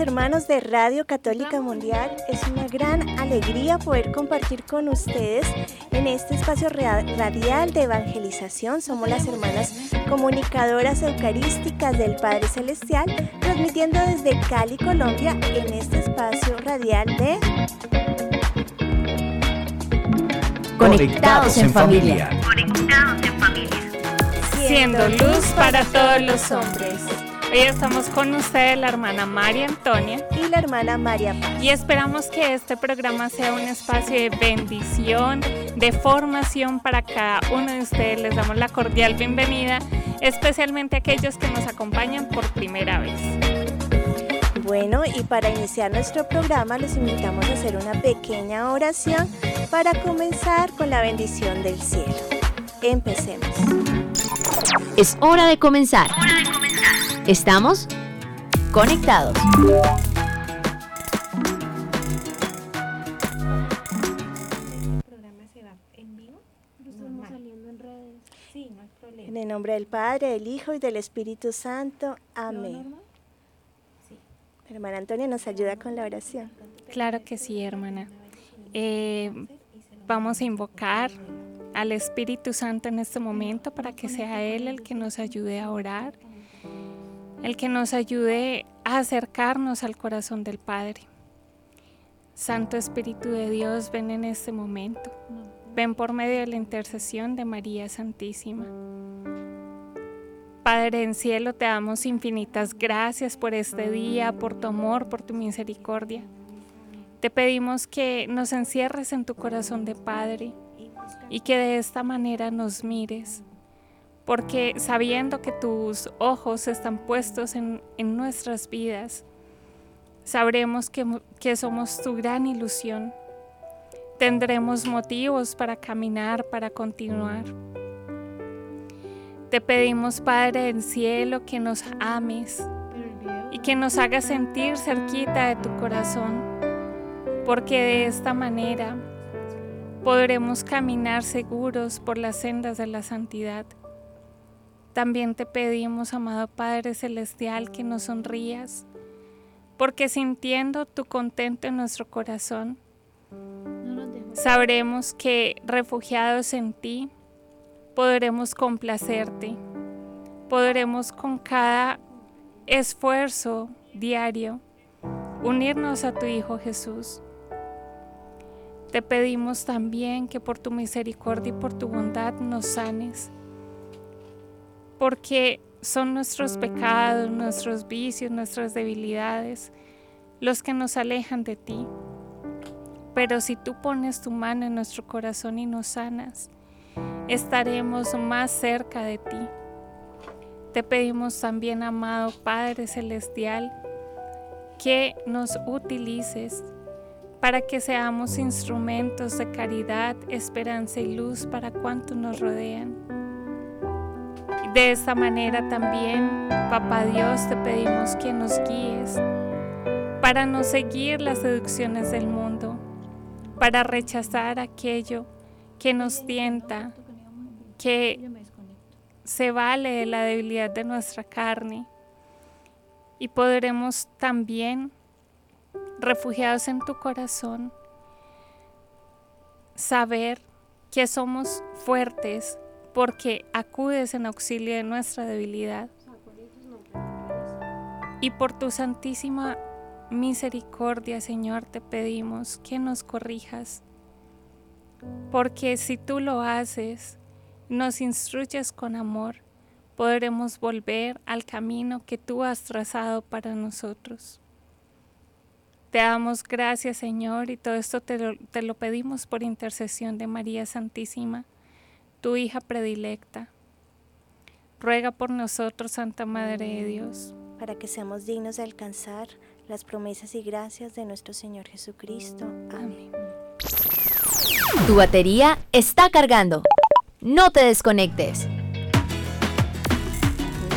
hermanos de Radio Católica Mundial, es una gran alegría poder compartir con ustedes en este espacio radial de evangelización. Somos las hermanas comunicadoras eucarísticas del Padre Celestial, transmitiendo desde Cali, Colombia, en este espacio radial de Conectados en familia. Conectados en familia. Siendo luz para todos los hombres. Hoy estamos con ustedes, la hermana María Antonia y la hermana María Paz. Y esperamos que este programa sea un espacio de bendición, de formación para cada uno de ustedes. Les damos la cordial bienvenida, especialmente a aquellos que nos acompañan por primera vez. Bueno, y para iniciar nuestro programa los invitamos a hacer una pequeña oración para comenzar con la bendición del cielo. Empecemos. Es hora de comenzar. Hora de comenzar. Estamos conectados. En el nombre del Padre, del Hijo y del Espíritu Santo. Amén. Hermana Antonia, ¿nos ayuda con la oración? Claro que sí, hermana. Eh, vamos a invocar al Espíritu Santo en este momento para que sea Él el que nos ayude a orar el que nos ayude a acercarnos al corazón del Padre. Santo Espíritu de Dios, ven en este momento. Ven por medio de la intercesión de María Santísima. Padre en cielo, te damos infinitas gracias por este día, por tu amor, por tu misericordia. Te pedimos que nos encierres en tu corazón de Padre y que de esta manera nos mires porque sabiendo que tus ojos están puestos en, nuestras vidas, sabremos que, que somos tu gran ilusión. Tendremos motivos para caminar, para continuar. Te pedimos, Padre del cielo, que nos ames y que nos hagas sentir cerquita de tu corazón, porque de esta manera podremos caminar seguros por las sendas de la santidad. También te pedimos, amado Padre Celestial, que nos sonrías, porque sintiendo tu contento en nuestro corazón, sabremos que refugiados en ti, podremos complacerte, podremos con cada esfuerzo diario unirnos a tu Hijo Jesús. Te pedimos también que por tu misericordia y por tu bondad nos sanes porque son nuestros pecados, nuestros vicios, nuestras debilidades los que nos alejan de ti. Pero si tú pones tu mano en nuestro corazón y nos sanas, estaremos más cerca de ti. Te pedimos también, amado Padre Celestial, que nos utilices para que seamos instrumentos de caridad, esperanza y luz para cuantos nos rodean. De esta manera también, Papá Dios, te pedimos que nos guíes para no seguir las seducciones del mundo, para rechazar aquello que nos tienta, que se vale de la debilidad de nuestra carne. Y podremos también, refugiados en tu corazón, saber que somos fuertes porque acudes en auxilio de nuestra debilidad. Y por tu santísima misericordia, Señor, te pedimos que nos corrijas, porque si tú lo haces, nos instruyes con amor, podremos volver al camino que tú has trazado para nosotros. Te damos gracias, Señor, y todo esto te lo, te lo pedimos por intercesión de María Santísima tu hija predilecta. Ruega por nosotros, Santa Madre de Dios, para que seamos dignos de alcanzar las promesas y gracias de nuestro Señor Jesucristo. Amén. Tu batería está cargando. No te desconectes.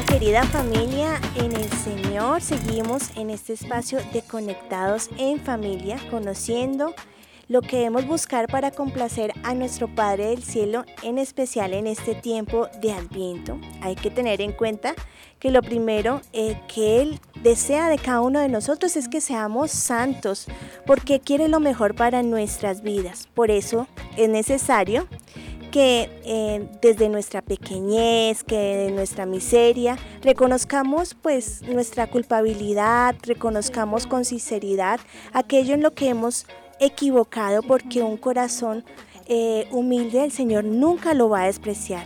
querida familia, en el Señor seguimos en este espacio de conectados en familia, conociendo lo que debemos buscar para complacer a nuestro Padre del Cielo, en especial en este tiempo de Adviento. Hay que tener en cuenta que lo primero eh, que Él desea de cada uno de nosotros es que seamos santos, porque quiere lo mejor para nuestras vidas. Por eso es necesario que eh, desde nuestra pequeñez, que de nuestra miseria, reconozcamos pues nuestra culpabilidad, reconozcamos con sinceridad aquello en lo que hemos equivocado, porque un corazón eh, humilde el Señor nunca lo va a despreciar.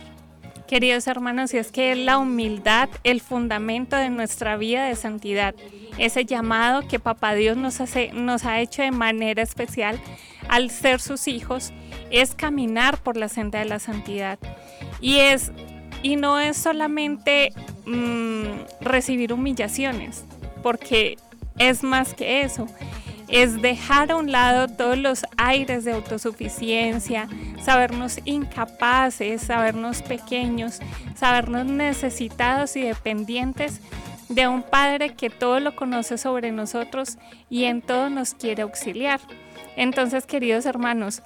Queridos hermanos, y es que la humildad, el fundamento de nuestra vida de santidad, ese llamado que Papá Dios nos, hace, nos ha hecho de manera especial al ser sus hijos, es caminar por la senda de la santidad. Y, es, y no es solamente mm, recibir humillaciones, porque es más que eso. Es dejar a un lado todos los aires de autosuficiencia, sabernos incapaces, sabernos pequeños, sabernos necesitados y dependientes de un Padre que todo lo conoce sobre nosotros y en todo nos quiere auxiliar. Entonces, queridos hermanos,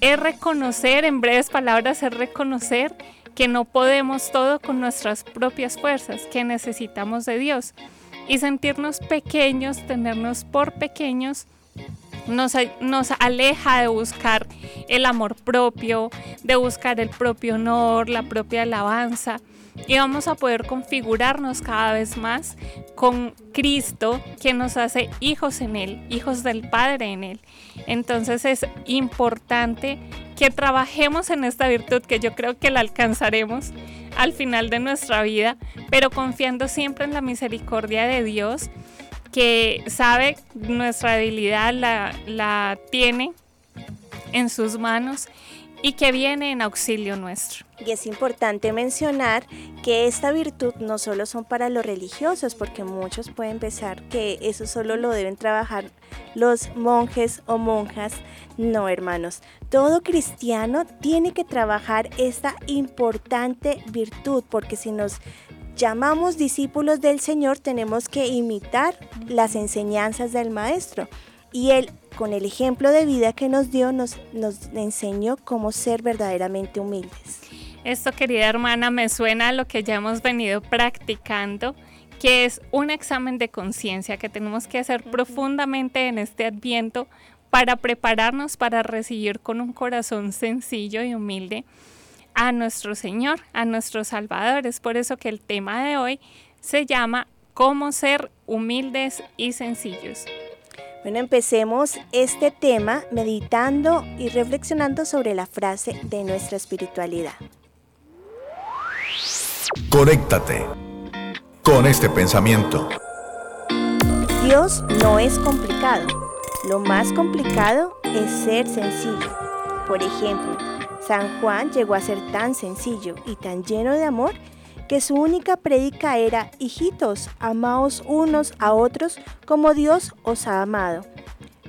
es reconocer, en breves palabras, es reconocer que no podemos todo con nuestras propias fuerzas, que necesitamos de Dios. Y sentirnos pequeños, tenernos por pequeños, nos, aleja de buscar el amor propio, de buscar el propio honor, la propia alabanza y vamos a poder configurarnos cada vez más con Cristo que nos hace hijos en Él, hijos del Padre en Él. Entonces es importante que trabajemos en esta virtud que yo creo que la alcanzaremos al final de nuestra vida, pero confiando siempre en la misericordia de Dios que sabe nuestra debilidad, la, la tiene en sus manos y que viene en auxilio nuestro. Y es importante mencionar que esta virtud no solo son para los religiosos, porque muchos pueden pensar que eso solo lo deben trabajar los monjes o monjas. No, hermanos, todo cristiano tiene que trabajar esta importante virtud, porque si nos llamamos discípulos del Señor, tenemos que imitar las enseñanzas del Maestro. Y Él, con el ejemplo de vida que nos dio, nos, nos enseñó cómo ser verdaderamente humildes. Esto, querida hermana, me suena a lo que ya hemos venido practicando, que es un examen de conciencia que tenemos que hacer profundamente en este adviento para prepararnos para recibir con un corazón sencillo y humilde a nuestro Señor, a nuestro Salvador. Es por eso que el tema de hoy se llama Cómo ser humildes y sencillos. Bueno, empecemos este tema meditando y reflexionando sobre la frase de nuestra espiritualidad. Conéctate con este pensamiento. Dios no es complicado. Lo más complicado es ser sencillo. Por ejemplo, San Juan llegó a ser tan sencillo y tan lleno de amor que su única prédica era, hijitos, amaos unos a otros como Dios os ha amado.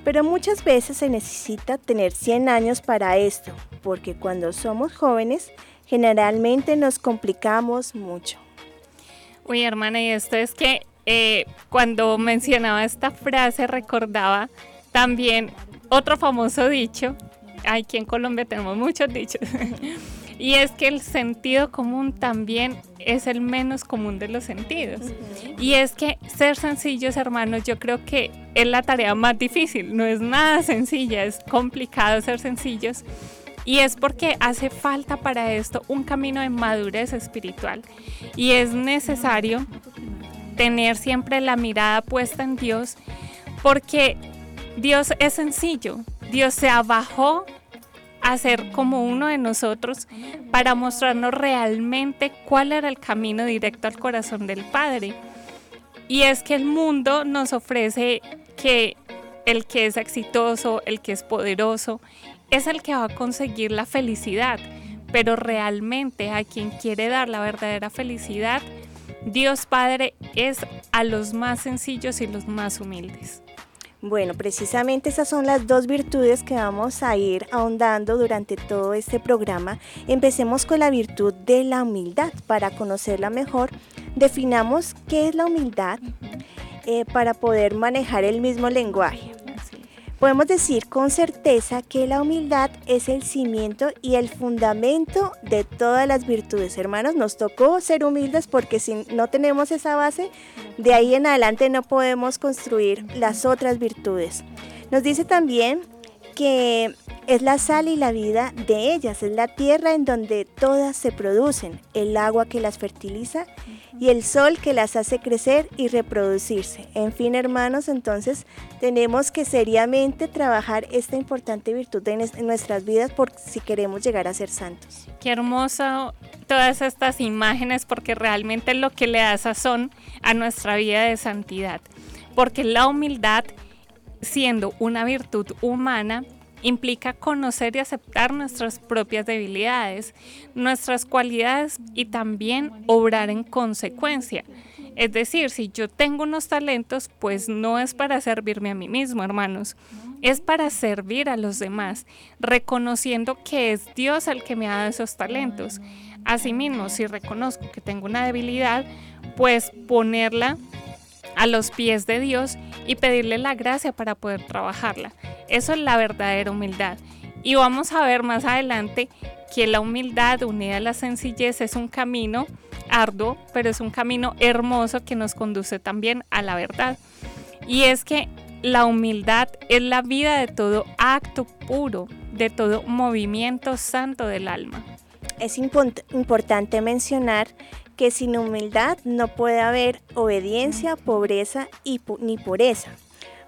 Pero muchas veces se necesita tener 100 años para esto, porque cuando somos jóvenes generalmente nos complicamos mucho. Uy, hermana, y esto es que eh, cuando mencionaba esta frase recordaba también otro famoso dicho. Aquí en Colombia tenemos muchos dichos. y es que el sentido común también es el menos común de los sentidos. Y es que ser sencillos, hermanos, yo creo que es la tarea más difícil. No es nada sencilla, es complicado ser sencillos. Y es porque hace falta para esto un camino de madurez espiritual. Y es necesario tener siempre la mirada puesta en Dios porque Dios es sencillo. Dios se abajó a ser como uno de nosotros para mostrarnos realmente cuál era el camino directo al corazón del Padre. Y es que el mundo nos ofrece que el que es exitoso, el que es poderoso, es el que va a conseguir la felicidad, pero realmente a quien quiere dar la verdadera felicidad, Dios Padre es a los más sencillos y los más humildes. Bueno, precisamente esas son las dos virtudes que vamos a ir ahondando durante todo este programa. Empecemos con la virtud de la humildad para conocerla mejor. definamos qué es la humildad eh, para poder manejar el mismo lenguaje. Podemos decir con certeza que la humildad es el cimiento y el fundamento de todas las virtudes. Hermanos, nos tocó ser humildes porque si no tenemos esa base, de ahí en adelante no podemos construir las otras virtudes. Nos dice también que es la sal y la vida de ellas, es la tierra en donde todas se producen, el agua que las fertiliza y el sol que las hace crecer y reproducirse. En fin, hermanos, entonces tenemos que seriamente trabajar esta importante virtud en, nuestras vidas por si queremos llegar a ser santos. Qué hermoso todas estas imágenes porque realmente lo que le da sazón a nuestra vida de santidad. Porque la humildad siendo una virtud humana, implica conocer y aceptar nuestras propias debilidades, nuestras cualidades y también obrar en consecuencia. Es decir, si yo tengo unos talentos, pues no es para servirme a mí mismo, hermanos, es para servir a los demás, reconociendo que es Dios el que me ha dado esos talentos. Asimismo, si reconozco que tengo una debilidad, pues ponerla a los pies de Dios y pedirle la gracia para poder trabajarla. Eso es la verdadera humildad. Y vamos a ver más adelante que la humildad unida a la sencillez es un camino arduo, pero es un camino hermoso que nos conduce también a la verdad. Y es que la humildad es la vida de todo acto puro, de todo movimiento santo del alma. Es importante mencionar que sin humildad no puede haber obediencia, pobreza y ni pureza.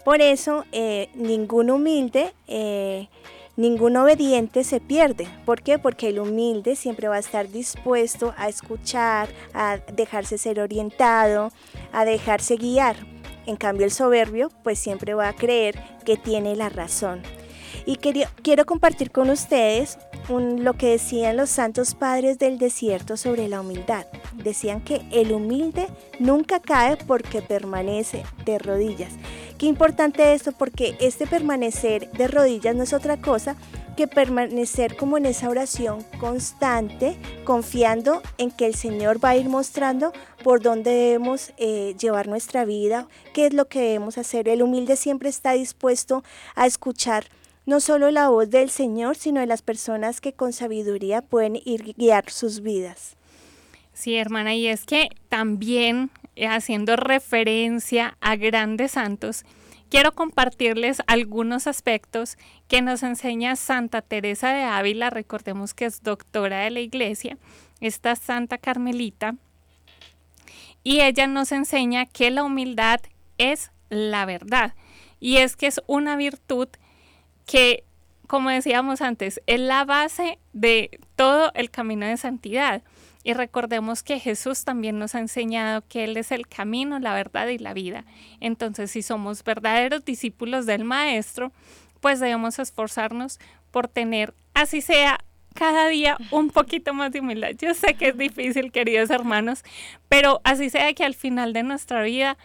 Por eso eh, ningún humilde, eh, ningún obediente se pierde. ¿Por qué? Porque el humilde siempre va a estar dispuesto a escuchar, a dejarse ser orientado, a dejarse guiar. En cambio el soberbio pues siempre va a creer que tiene la razón. Y quiero compartir con ustedes lo que decían los santos padres del desierto sobre la humildad. Decían que el humilde nunca cae porque permanece de rodillas. Qué importante esto porque este permanecer de rodillas no es otra cosa que permanecer como en esa oración constante, confiando en que el Señor va a ir mostrando por dónde debemos eh, llevar nuestra vida, qué es lo que debemos hacer. El humilde siempre está dispuesto a escuchar no solo la voz del Señor, sino de las personas que con sabiduría pueden ir guiar sus vidas. Sí, hermana, y es que también eh, haciendo referencia a grandes santos, quiero compartirles algunos aspectos que nos enseña Santa Teresa de Ávila, recordemos que es doctora de la iglesia, esta Santa Carmelita, y ella nos enseña que la humildad es la verdad, y es que es una virtud como decíamos antes, es la base de todo el camino de santidad. Y recordemos que Jesús también nos ha enseñado que Él es el camino, la verdad y la vida. Entonces, si somos verdaderos discípulos del Maestro, pues debemos esforzarnos por tener, así sea, cada día un poquito más de humildad. Yo sé que es difícil, queridos hermanos, pero así sea que al final de nuestra vida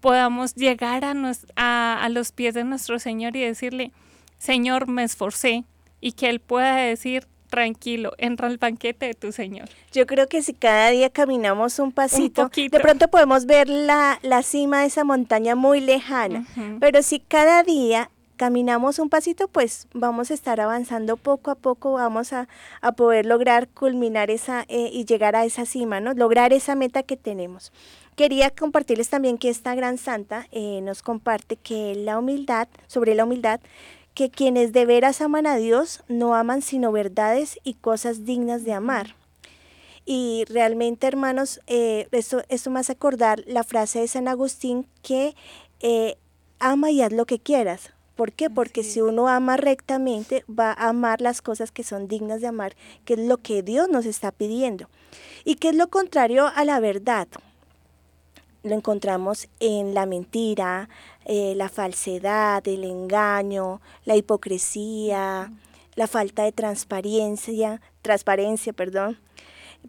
podamos llegar a, a los pies de nuestro Señor y decirle, Señor, me esforcé y que Él pueda decir, tranquilo, entra al banquete de tu Señor. Yo creo que si cada día caminamos un pasito, de pronto podemos ver la, cima de esa montaña muy lejana, pero si cada día caminamos un pasito, pues vamos a estar avanzando poco a poco, vamos a, poder lograr culminar esa eh, y llegar a esa cima, ¿no? Lograr esa meta que tenemos. Quería compartirles también que esta gran santa eh, nos comparte que la humildad, sobre la humildad, que quienes de veras aman a Dios no aman sino verdades y cosas dignas de amar. Y realmente, hermanos, eh, esto, esto me hace acordar la frase de San Agustín que eh, ama y haz lo que quieras. ¿Por qué? Porque si uno ama rectamente, va a amar las cosas que son dignas de amar, que es lo que Dios nos está pidiendo. Y que es lo contrario a la verdad. Lo encontramos en la mentira, eh, la falsedad, el engaño, la hipocresía, la falta de transparencia, transparencia, perdón,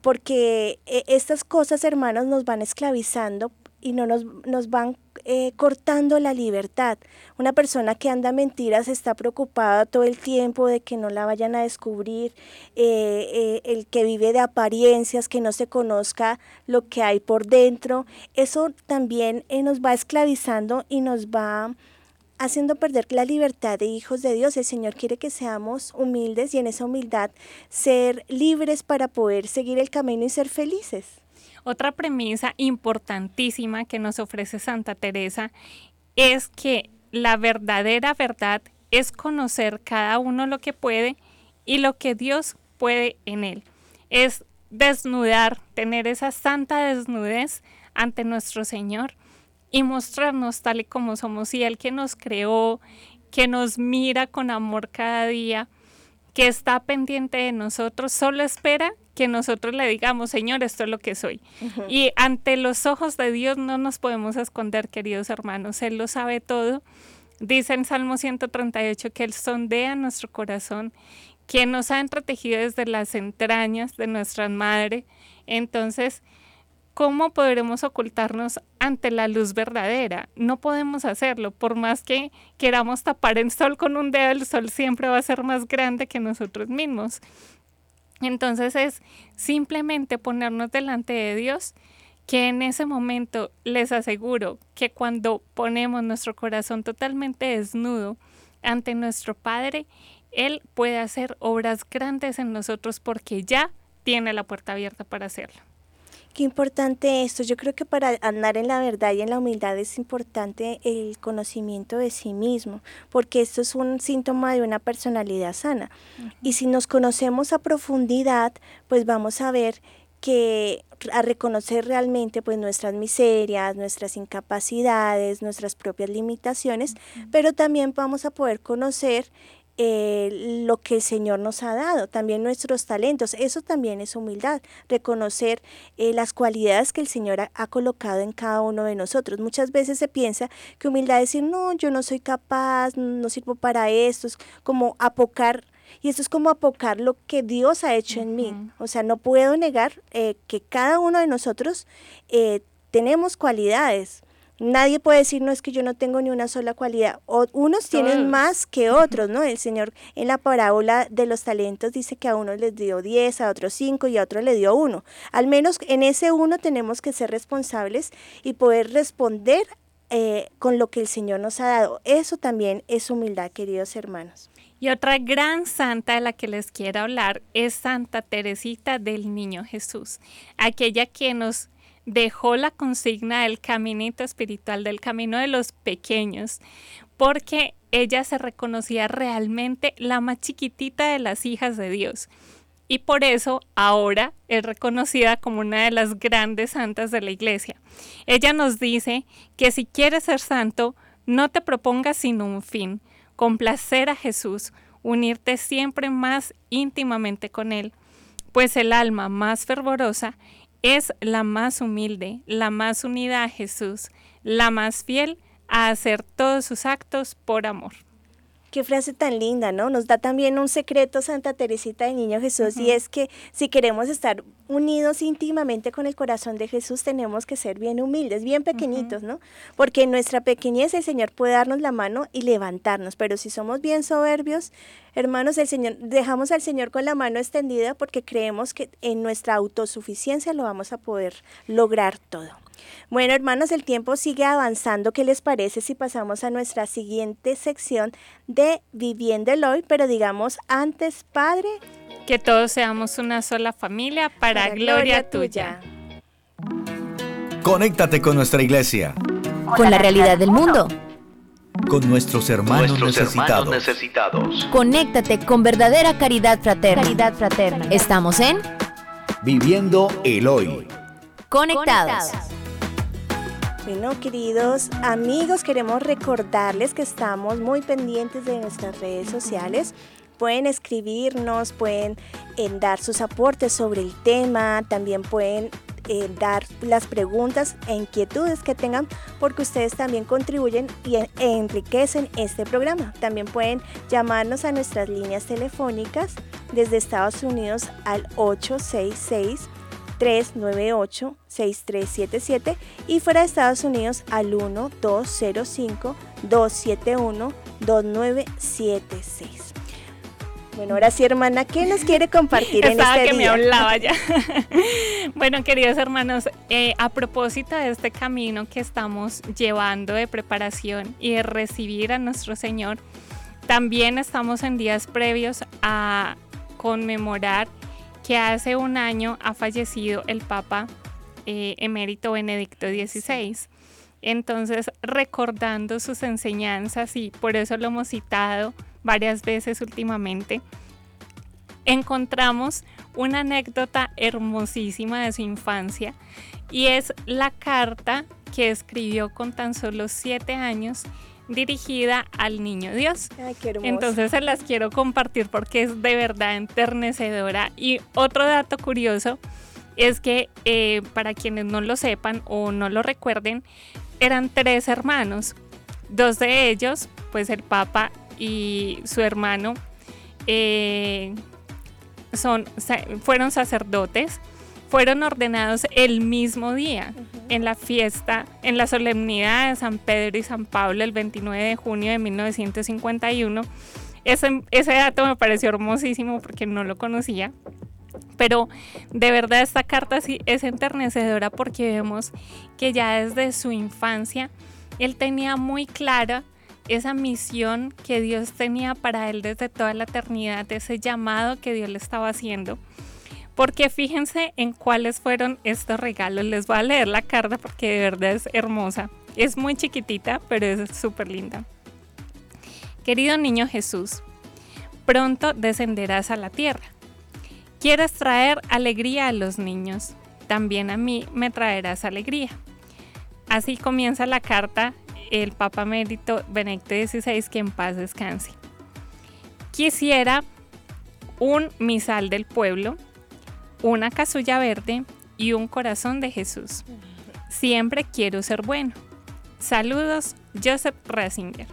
porque eh, estas cosas, hermanos, nos van esclavizando y no nos, nos van eh, cortando la libertad. Una persona que anda mentiras está preocupada todo el tiempo de que no la vayan a descubrir, eh, eh, el que vive de apariencias, que no se conozca lo que hay por dentro. Eso también nos va esclavizando y nos va haciendo perder la libertad de hijos de Dios. El Señor quiere que seamos humildes y en esa humildad ser libres para poder seguir el camino y ser felices. Otra premisa importantísima que nos ofrece Santa Teresa es que la verdadera verdad es conocer cada uno lo que puede y lo que Dios puede en él. Es desnudar, tener esa santa desnudez ante nuestro Señor y mostrarnos tal y como somos. Y Él que nos creó, que nos mira con amor cada día, que está pendiente de nosotros, solo espera que nosotros le digamos, Señor, esto es lo que soy. Y ante los ojos de Dios no nos podemos esconder, queridos hermanos, Él lo sabe todo. Dice en Salmo 138 que Él sondea nuestro corazón, que nos ha entretejido desde las entrañas de nuestra madre. Entonces, ¿cómo podremos ocultarnos ante la luz verdadera? No podemos hacerlo, por más que queramos tapar el sol con un dedo, el sol siempre va a ser más grande que nosotros mismos. Entonces es simplemente ponernos delante de Dios, que en ese momento les aseguro que cuando ponemos nuestro corazón totalmente desnudo ante nuestro Padre, Él puede hacer obras grandes en nosotros porque ya tiene la puerta abierta para hacerlo. Qué importante esto. Yo creo que para andar en la verdad y en la humildad es importante el conocimiento de sí mismo, porque esto es un síntoma de una personalidad sana. Y si nos conocemos a profundidad, pues vamos a ver que a reconocer realmente pues nuestras miserias, nuestras incapacidades, nuestras propias limitaciones, pero también vamos a poder conocer eh, lo que el Señor nos ha dado, también nuestros talentos. Eso también es humildad, reconocer eh, las cualidades que el Señor ha, colocado en cada uno de nosotros. Muchas veces se piensa que humildad es decir, no, yo no soy capaz, no sirvo para esto, es como apocar. Y eso es como apocar lo que Dios ha hecho en mí. O sea, no puedo negar eh, que cada uno de nosotros tenemos cualidades Nadie puede decir, no es que yo no tengo ni una sola cualidad. O, unos tienen más que otros, ¿no? El Señor en la parábola de los talentos dice que a unos les dio 10, a otros 5 y a otros le dio uno. Al menos en ese uno tenemos que ser responsables y poder responder eh, con lo que el Señor nos ha dado. Eso también es humildad, queridos hermanos. Y otra gran santa de la que les quiero hablar es Santa Teresita del Niño Jesús, aquella que nos dejó la consigna del caminito espiritual, del camino de los pequeños, porque ella se reconocía realmente la más chiquitita de las hijas de Dios. Y por eso ahora es reconocida como una de las grandes santas de la iglesia. Ella nos dice que si quieres ser santo, no te propongas sino un fin, complacer a Jesús, unirte siempre más íntimamente con Él, pues el alma más fervorosa es la más humilde, la más unida a Jesús, la más fiel a hacer todos sus actos por amor. Qué frase tan linda, ¿no? Nos da también un secreto Santa Teresita del Niño Jesús y es que si queremos estar unidos íntimamente con el corazón de Jesús tenemos que ser bien humildes, bien pequeñitos, ¿no? Porque en nuestra pequeñez el Señor puede darnos la mano y levantarnos, pero si somos bien soberbios, hermanos, el Señor dejamos al Señor con la mano extendida porque creemos que en nuestra autosuficiencia lo vamos a poder lograr todo. Bueno, hermanos, el tiempo sigue avanzando. ¿Qué les parece si pasamos a nuestra siguiente sección de Viviendo el Hoy? Pero digamos antes, Padre. Que todos seamos una sola familia para, gloria, tuya. Conéctate con nuestra iglesia. Con la realidad del mundo. Con nuestros hermanos, necesitados. necesitados. Conéctate con verdadera caridad fraterna. Caridad fraterna. Estamos en Viviendo el Hoy. Conectados. Bueno, queridos amigos, queremos recordarles que estamos muy pendientes de nuestras redes sociales. Pueden escribirnos, pueden eh, dar sus aportes sobre el tema, también pueden eh, dar las preguntas e inquietudes que tengan porque ustedes también contribuyen y enriquecen este programa. También pueden llamarnos a nuestras líneas telefónicas desde Estados Unidos al 866 398-6377 y fuera de Estados Unidos al 1-205-271-2976. Bueno, ahora sí, hermana, ¿qué nos quiere compartir en Estaba este que me hablaba ya. bueno, queridos hermanos, eh, a propósito de este camino que estamos llevando de preparación y de recibir a nuestro Señor, también estamos en días previos a conmemorar que hace un año ha fallecido el Papa eh, emérito Benedicto XVI. Entonces, recordando sus enseñanzas, y por eso lo hemos citado varias veces últimamente, encontramos una anécdota hermosísima de su infancia y es la carta que escribió con tan solo siete años dirigida al niño Dios. Ay, qué hermoso. Entonces se las quiero compartir porque es de verdad enternecedora. Y otro dato curioso es que eh, para quienes no lo sepan o no lo recuerden, eran tres hermanos. Dos de ellos, pues el Papa y su hermano, eh, son, fueron sacerdotes, fueron ordenados el mismo día en la fiesta, en la solemnidad de San Pedro y San Pablo el 29 de junio de 1951. Ese, ese dato me pareció hermosísimo porque no lo conocía. Pero de verdad esta carta sí es enternecedora porque vemos que ya desde su infancia él tenía muy clara esa misión que Dios tenía para él desde toda la eternidad, ese llamado que Dios le estaba haciendo. Porque fíjense en cuáles fueron estos regalos. Les voy a leer la carta porque de verdad es hermosa. Es muy chiquitita, pero es súper linda. Querido niño Jesús, pronto descenderás a la tierra. Quieres traer alegría a los niños. También a mí me traerás alegría. Así comienza la carta el Papa Mérito Benedicto XVI, que en paz descanse. Quisiera un misal del pueblo, una casulla verde y un corazón de Jesús. Siempre quiero ser bueno. Saludos, Joseph Ratzinger.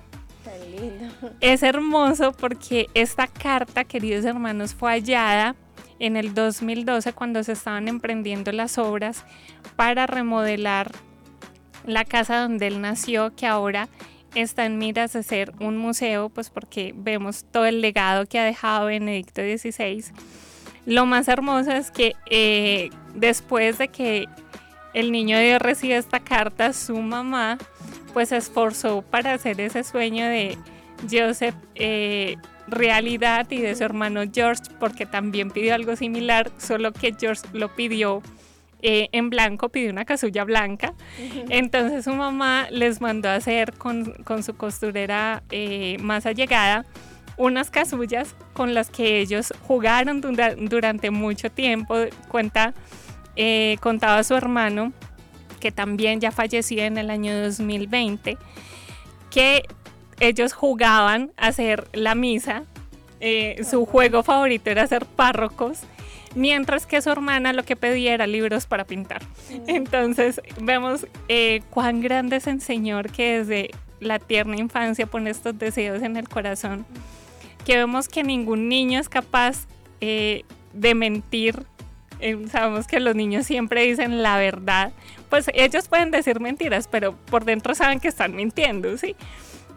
Tan lindo. Es hermoso porque esta carta, queridos hermanos, fue hallada en el 2012 cuando se estaban emprendiendo las obras para remodelar la casa donde él nació, que ahora está en miras de ser un museo, pues porque vemos todo el legado que ha dejado Benedicto XVI. Lo más hermoso es que eh, después de que el niño Dios recibe esta carta, su mamá pues se esforzó para hacer ese sueño de Joseph eh, realidad y de su hermano George, porque también pidió algo similar, solo que George lo pidió eh, en blanco, pidió una casulla blanca. Entonces su mamá les mandó a hacer con, con su costurera eh, más allegada unas casullas con las que ellos jugaron dura- durante mucho tiempo. Cuenta, eh, contaba su hermano, que también ya falleció en el año 2020, que ellos jugaban a hacer la misa. eh, su juego favorito era ser párrocos, mientras que su hermana lo que pedía era libros para pintar. Entonces vemos eh, cuán grande es el Señor que desde la tierna infancia pone estos deseos en el corazón, vemos que ningún niño es capaz eh, de mentir. Eh, sabemos que los niños siempre dicen la verdad. Pues ellos pueden decir mentiras, pero por dentro saben que están mintiendo, ¿sí?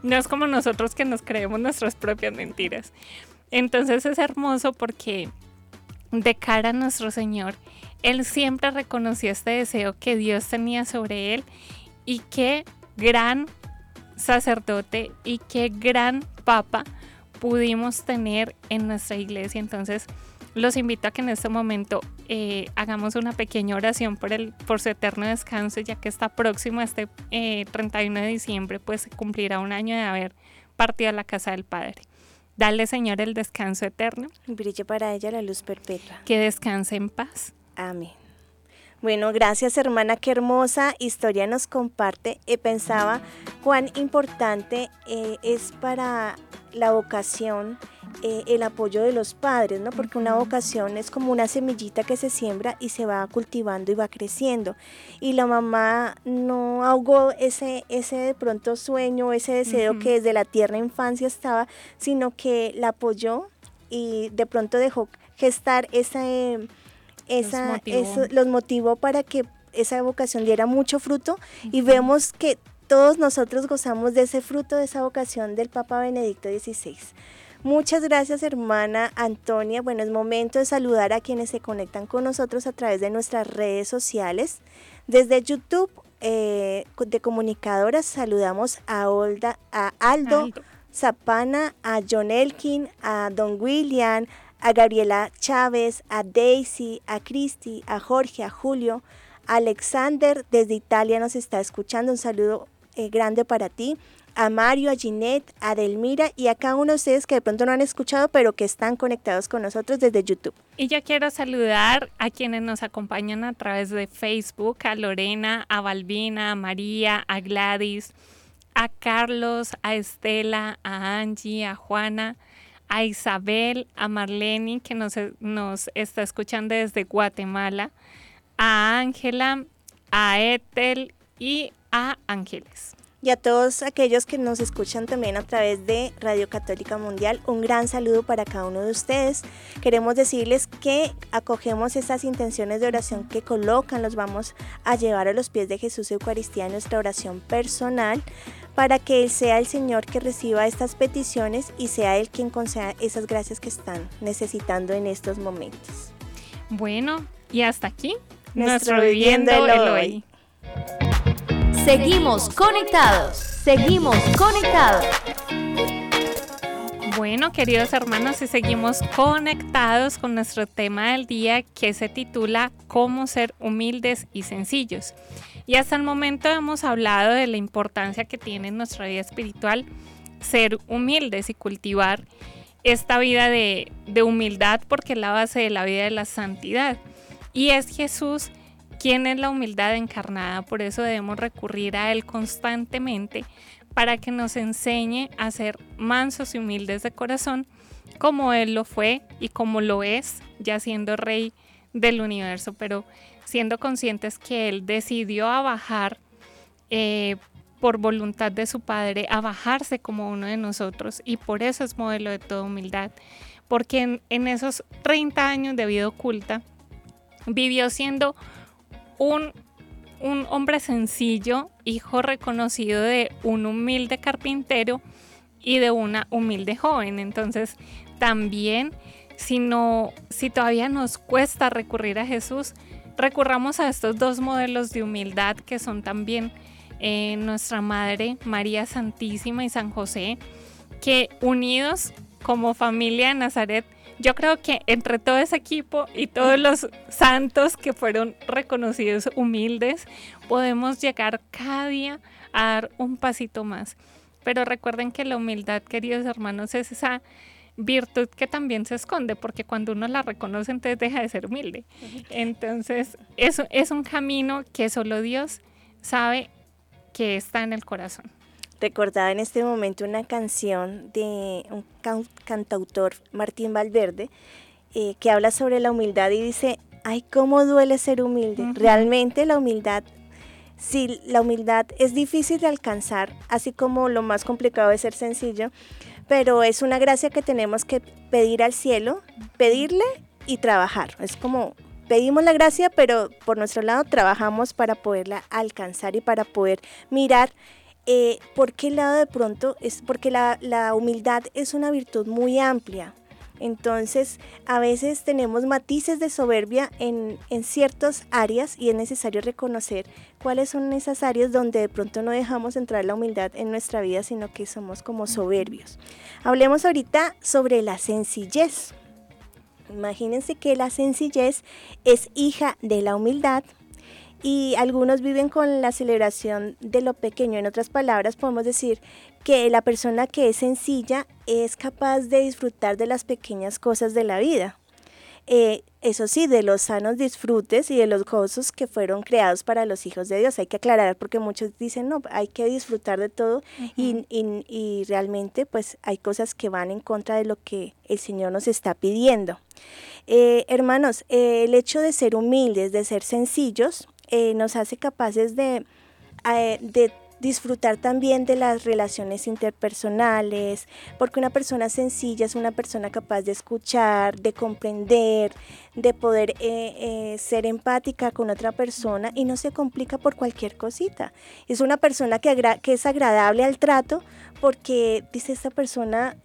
No es como nosotros que nos creemos nuestras propias mentiras. Entonces es hermoso porque de cara a nuestro Señor, Él siempre reconoció este deseo que Dios tenía sobre Él y qué gran sacerdote y qué gran papa pudimos tener en nuestra iglesia. Entonces los invito a que en este momento eh, hagamos una pequeña oración por, el, por su eterno descanso, ya que está próximo este eh, 31 de diciembre, pues se cumplirá un año de haber partido a la casa del Padre. Dale, Señor, el descanso eterno, Brille para ella la luz perpetua. que descanse en paz. Amén. Bueno, gracias hermana, qué hermosa historia nos comparte. Eh, pensaba cuán importante eh, es para la vocación eh, el apoyo de los padres, ¿no? Porque una vocación es como una semillita que se siembra y se va cultivando y va creciendo. Y la mamá no ahogó ese, ese de pronto sueño, ese deseo que desde la tierna infancia estaba, sino que la apoyó y de pronto dejó gestar ese esa, Los motivó. eso los motivó para que esa vocación diera mucho fruto y vemos que todos nosotros gozamos de ese fruto, de esa vocación del Papa Benedicto XVI. Muchas gracias, hermana Antonia. Bueno, es momento de saludar a quienes se conectan con nosotros a través de nuestras redes sociales. Desde YouTube eh, de comunicadoras saludamos a, Olda, a Aldo, Aldo. Zapana, a John Elkin, a Don William, a Gabriela Chávez, a Daisy, a Cristi, a Jorge, a Julio, Alexander desde Italia nos está escuchando. Un saludo eh, grande para ti. A Mario, a Ginette, a Delmira y a cada uno de ustedes que de pronto no han escuchado, pero que están conectados con nosotros desde YouTube. Y yo quiero saludar a quienes nos acompañan a través de Facebook, a Lorena, a Balbina, a María, a Gladys, a Carlos, a Estela, a Angie, a Juana, a Isabel, a Marlene, que nos, nos está escuchando desde Guatemala, a Ángela, a Ethel y a Ángeles. Y a todos aquellos que nos escuchan también a través de Radio Católica Mundial, un gran saludo para cada uno de ustedes. Queremos decirles que acogemos esas intenciones de oración que colocan, los vamos a llevar a los pies de Jesús Eucaristía en nuestra oración personal, para que Él sea el Señor que reciba estas peticiones y sea Él quien conceda esas gracias que están necesitando en estos momentos. Bueno, y hasta aquí Nuestro nuestro, Viviendo Viviendo el. Hoy. Seguimos conectados. Seguimos conectados. Bueno, queridos hermanos, y seguimos conectados con nuestro tema del día que se titula Cómo ser humildes y sencillos. Y hasta el momento hemos hablado de la importancia que tiene en nuestra vida espiritual ser humildes y cultivar esta vida de, de humildad porque es la base de la vida de la santidad. Y es Jesús quien es la humildad encarnada, por eso debemos recurrir a Él constantemente para que nos enseñe a ser mansos y humildes de corazón, como Él lo fue y como lo es, ya siendo rey del universo, pero siendo conscientes que Él decidió a bajar eh, por voluntad de su Padre, a bajarse como uno de nosotros, y por eso es modelo de toda humildad, porque en, en esos 30 años de vida oculta, vivió siendo un, un hombre sencillo, hijo reconocido de un humilde carpintero y de una humilde joven. Entonces, también, si, no, si todavía nos cuesta recurrir a Jesús, recurramos a estos dos modelos de humildad que son también eh, nuestra Madre María Santísima y San José, que unidos como familia de Nazaret, yo creo que entre todo ese equipo y todos los santos que fueron reconocidos humildes, podemos llegar cada día a dar un pasito más. Pero recuerden que la humildad, queridos hermanos, es esa virtud que también se esconde, porque cuando uno la reconoce, entonces deja de ser humilde. Entonces, eso es un camino que solo Dios sabe que está en el corazón. Recordaba en este momento una canción de un can- cantautor, Martín Valverde, eh, que habla sobre la humildad y dice, ay, cómo duele ser humilde. Realmente la humildad, si la humildad es difícil de alcanzar, así como lo más complicado es ser sencillo, pero es una gracia que tenemos que pedir al cielo, pedirle y trabajar. Es como pedimos la gracia, pero por nuestro lado trabajamos para poderla alcanzar y para poder mirar eh, por qué lado de pronto es porque la, la humildad es una virtud muy amplia. Entonces, a veces tenemos matices de soberbia en, en ciertas áreas y es necesario reconocer cuáles son esas áreas donde de pronto no dejamos entrar la humildad en nuestra vida, sino que somos como soberbios. Hablemos ahorita sobre la sencillez. Imagínense que la sencillez es hija de la humildad y algunos viven con la celebración de lo pequeño. En otras palabras, podemos decir que la persona que es sencilla es capaz de disfrutar de las pequeñas cosas de la vida. Eh, eso sí, de los sanos disfrutes y de los gozos que fueron creados para los hijos de Dios. Hay que aclarar porque muchos dicen, no, hay que disfrutar de todo y, y- y realmente pues hay cosas que van en contra de lo que el Señor nos está pidiendo. Eh, hermanos, eh, el hecho de ser humildes, de ser sencillos, eh, nos hace capaces de, eh, de disfrutar también de las relaciones interpersonales, porque una persona sencilla es una persona capaz de escuchar, de comprender, de poder eh, eh, ser empática con otra persona y no se complica por cualquier cosita. Es una persona que, que es agradable al trato porque dice esta persona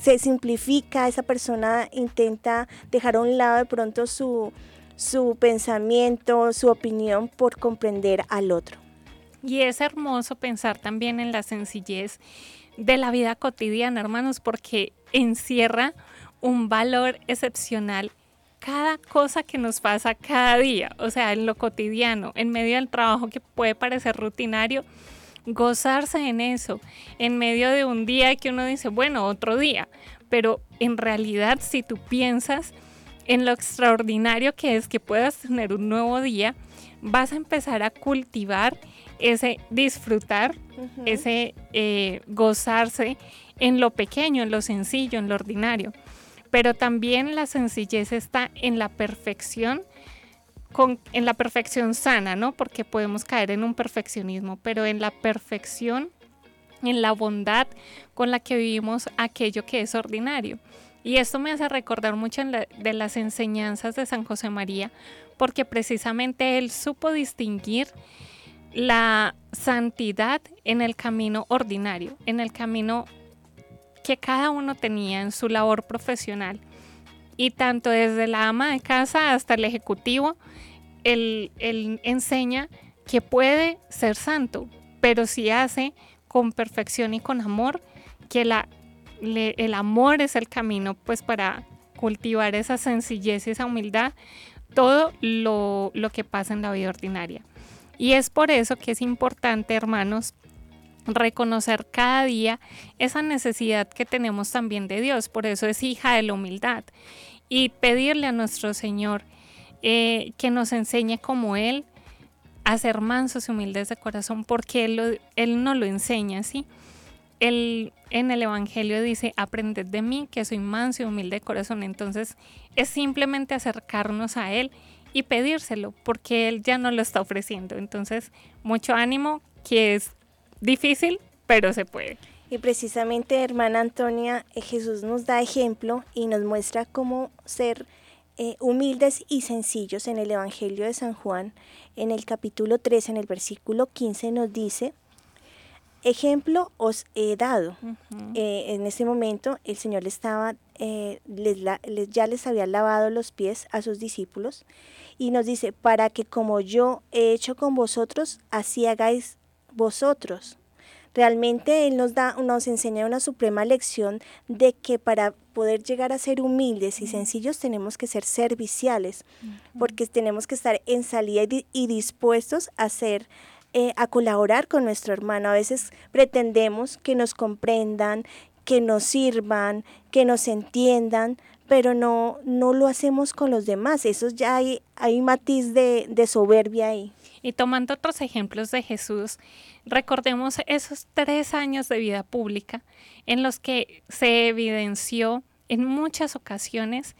se simplifica, esa persona intenta dejar a un lado de pronto su, su pensamiento, su opinión por comprender al otro. Y es hermoso pensar también en la sencillez de la vida cotidiana, hermanos, porque encierra un valor excepcional cada cosa que nos pasa cada día, o sea, en lo cotidiano, en medio del trabajo que puede parecer rutinario, gozarse en eso, en medio de un día que uno dice, bueno, otro día, pero en realidad si tú piensas en lo extraordinario que es que puedas tener un nuevo día, vas a empezar a cultivar ese disfrutar, ese eh, gozarse en lo pequeño, en lo sencillo, en lo ordinario. Pero también la sencillez está en la perfección, con, en la perfección sana, ¿no? Porque podemos caer en un perfeccionismo, pero en la perfección, en la bondad con la que vivimos aquello que es ordinario. Y esto me hace recordar mucho de las enseñanzas de San José María, porque precisamente él supo distinguir la santidad en el camino ordinario, en el camino que cada uno tenía en su labor profesional. Y tanto desde la ama de casa hasta el ejecutivo, él, enseña que puede ser santo, pero si hace con perfección y con amor, que la, el amor es el camino pues para cultivar esa sencillez y esa humildad, todo lo, que pasa en la vida ordinaria. Y es por eso que es importante, hermanos, reconocer cada día esa necesidad que tenemos también de Dios. Por eso es hija de la humildad. Y pedirle a nuestro Señor eh, que nos enseñe como Él a ser mansos y humildes de corazón, porque Él, él no lo enseña, ¿sí? Él en el Evangelio dice, aprended de mí, que soy manso y humilde de corazón. Entonces es simplemente acercarnos a Él y pedírselo, porque Él ya no lo está ofreciendo. Entonces, mucho ánimo, que es difícil, pero se puede. Y precisamente, hermana Antonia, eh, Jesús nos da ejemplo y nos muestra cómo ser eh, humildes y sencillos en el Evangelio de San Juan. En el capítulo 3, en el versículo 15, nos dice, ejemplo os he dado. Eh, en ese momento el Señor estaba, les, ya les había lavado los pies a sus discípulos y nos dice, para que como yo he hecho con vosotros, así hagáis vosotros. Realmente Él nos, da, nos enseña una suprema lección de que para poder llegar a ser humildes y sencillos tenemos que ser serviciales, porque tenemos que estar en salida y, dispuestos a ser eh, a colaborar con nuestro hermano. A veces pretendemos que nos comprendan, que nos sirvan, que nos entiendan, pero no, no lo hacemos con los demás. Eso ya hay, hay matiz de, de soberbia ahí. Y tomando otros ejemplos de Jesús, recordemos esos tres años de vida pública en los que se evidenció en muchas ocasiones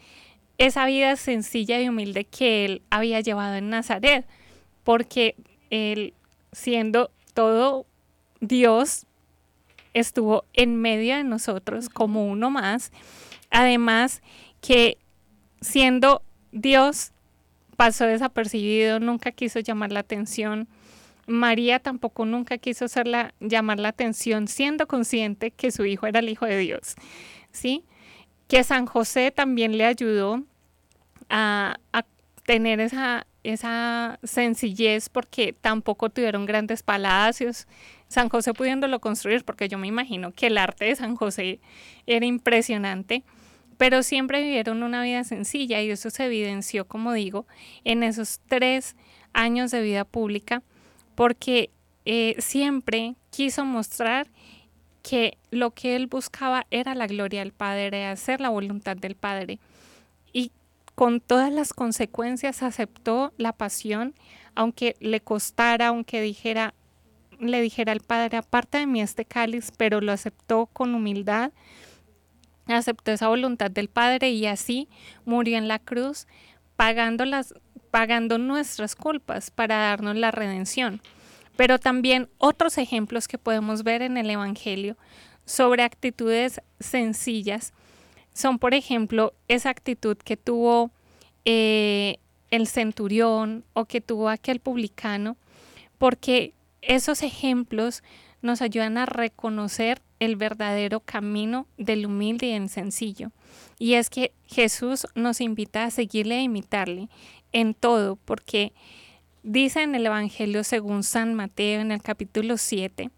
esa vida sencilla y humilde que él había llevado en Nazaret, porque él, siendo todo Dios, estuvo en medio de nosotros como uno más Además que siendo Dios pasó desapercibido, nunca quiso llamar la atención. María tampoco nunca quiso hacerla, llamar la atención, siendo consciente que su hijo era el hijo de Dios. ¿Sí? Que San José también le ayudó a, a tener esa, esa sencillez porque tampoco tuvieron grandes palacios. San José pudiéndolo construir, porque yo me imagino que el arte de San José era impresionante pero siempre vivieron una vida sencilla y eso se evidenció, como digo, en esos tres años de vida pública, porque eh, siempre quiso mostrar que lo que él buscaba era la gloria del Padre, hacer la voluntad del Padre. Con todas las consecuencias aceptó la pasión, aunque le costara, aunque dijera, le dijera al Padre, aparte de mí este cáliz, pero lo aceptó con humildad aceptó esa voluntad del Padre y así murió en la cruz pagando, las, pagando nuestras culpas para darnos la redención. Pero también otros ejemplos que podemos ver en el Evangelio sobre actitudes sencillas son, por ejemplo, esa actitud que tuvo eh, el centurión o que tuvo aquel publicano, porque esos ejemplos nos ayudan a reconocer el verdadero camino del humilde y el sencillo. Y es que Jesús nos invita a seguirle e imitarle en todo, porque dice en el Evangelio según San Mateo en el capítulo 7,